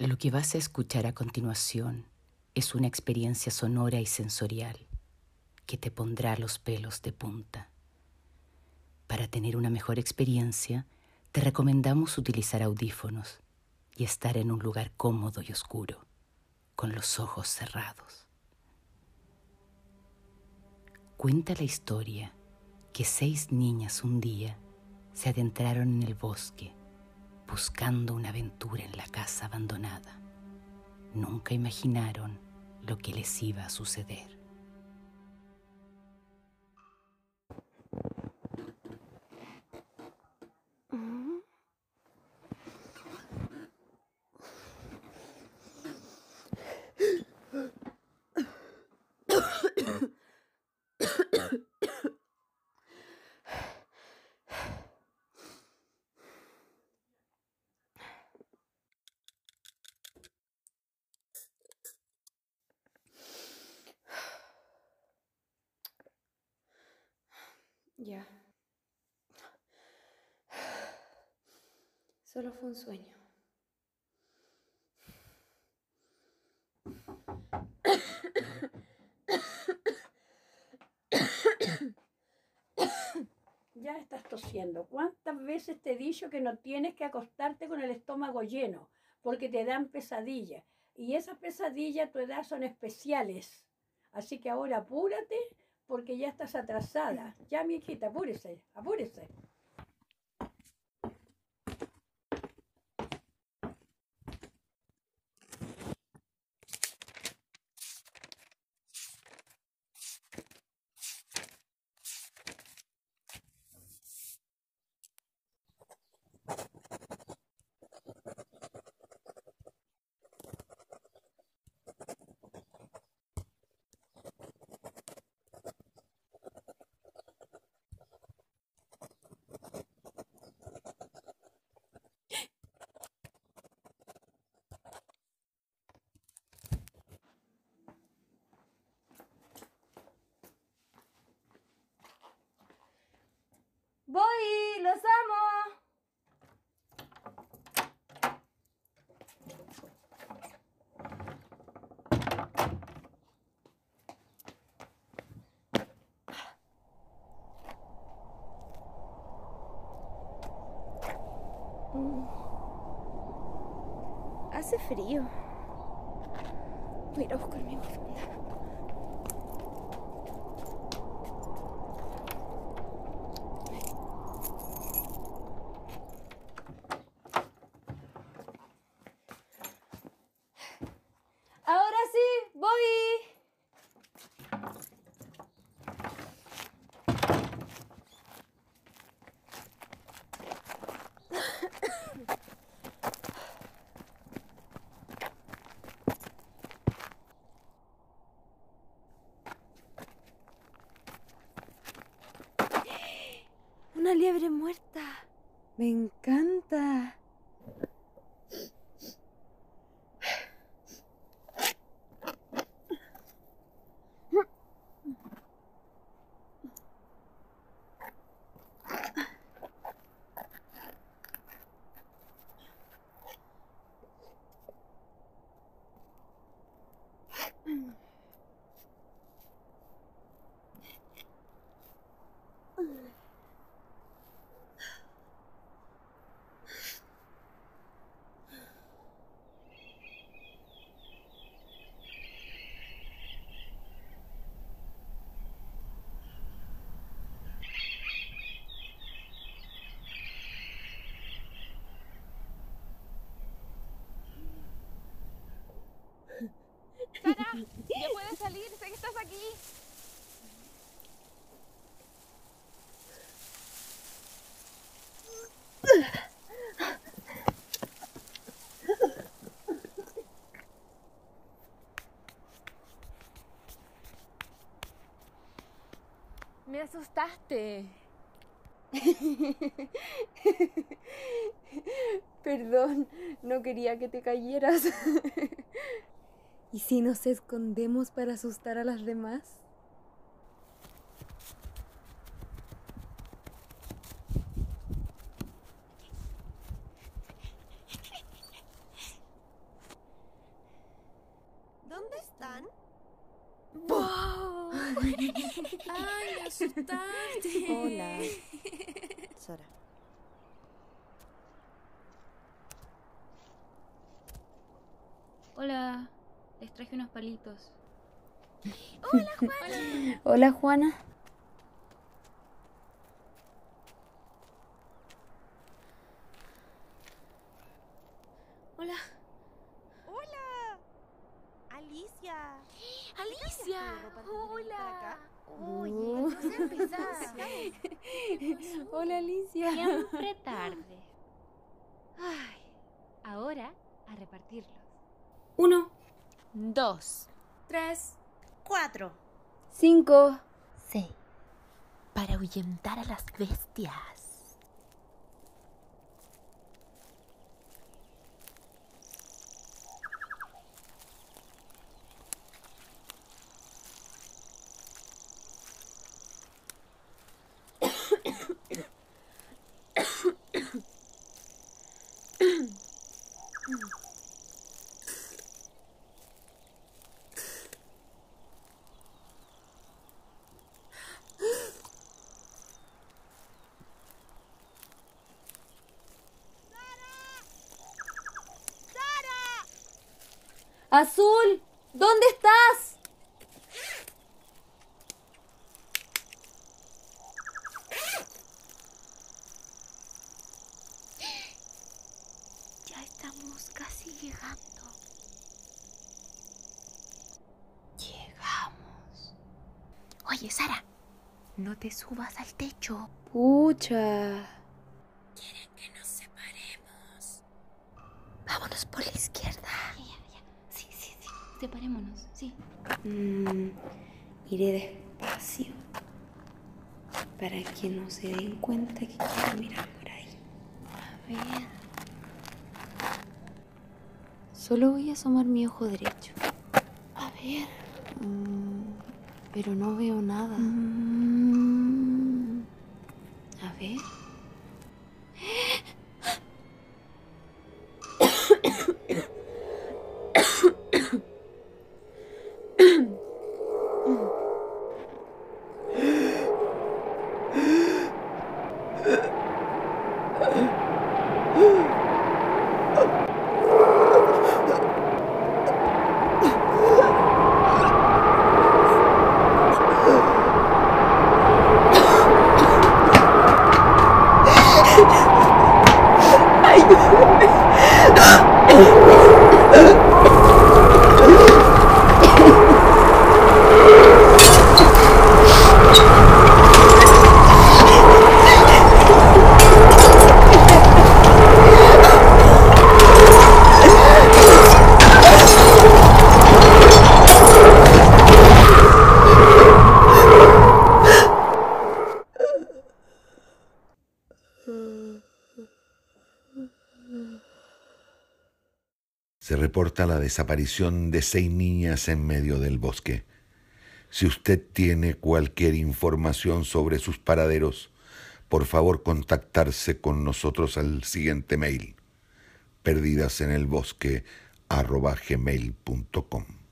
Lo que vas a escuchar a continuación es una experiencia sonora y sensorial que te pondrá los pelos de punta. Para tener una mejor experiencia, te recomendamos utilizar audífonos y estar en un lugar cómodo y oscuro, con los ojos cerrados. Cuenta la historia que seis niñas un día se adentraron en el bosque buscando una aventura en la casa abandonada. Nunca imaginaron lo que les iba a suceder. Ya. Solo fue un sueño. Ya estás tosiendo. ¿Cuántas veces te he dicho que no tienes que acostarte con el estómago lleno? Porque te dan pesadillas. Y esas pesadillas a tu edad son especiales. Así que ahora apúrate porque ya estás atrasada. Ya, mi hijita, apúrese, apúrese. ¡Voy! ¡Los amo! Mm. Hace frío. Voy a buscar mi bufanda. Ahora sí, voy. Una liebre muerta. Me encanta. Sara, ya puedes salir, sé que estás aquí. Me asustaste. Perdón, no quería que te cayeras. ¿Y si nos escondemos para asustar a las demás? Juan? ¡Wow! ¡Ay, me asustaste! Hola. Sora. Hola, les traje unos palitos. Hola, Juana. Hola. Hola. Alicia. ¡Alicia! Hola. Oye, no. Hola, Alicia. Siempre tarde. Ay, ahora a repartirlos. Uno, Dos. tres, Cuatro. Cinco. Sí, para ahuyentar a las bestias. Azul, ¿dónde estás? Ya estamos casi llegando. Llegamos. Oye, Sara, no te subas al techo. Pucha. Vámonos por la izquierda. Ya, ya, ya. Sí, sí, sí. Separémonos, sí. Mm, iré despacio para que no se den cuenta que quiero mirar por ahí. A ver. Solo voy a asomar mi ojo derecho. A ver. Mm, pero no veo nada. Mm, a ver. は い Se reporta la desaparición de seis niñas en medio del bosque. Si usted tiene cualquier información sobre sus paraderos, por favor contactarse con nosotros al siguiente mail perdidasenelbosque arroba gmail.com.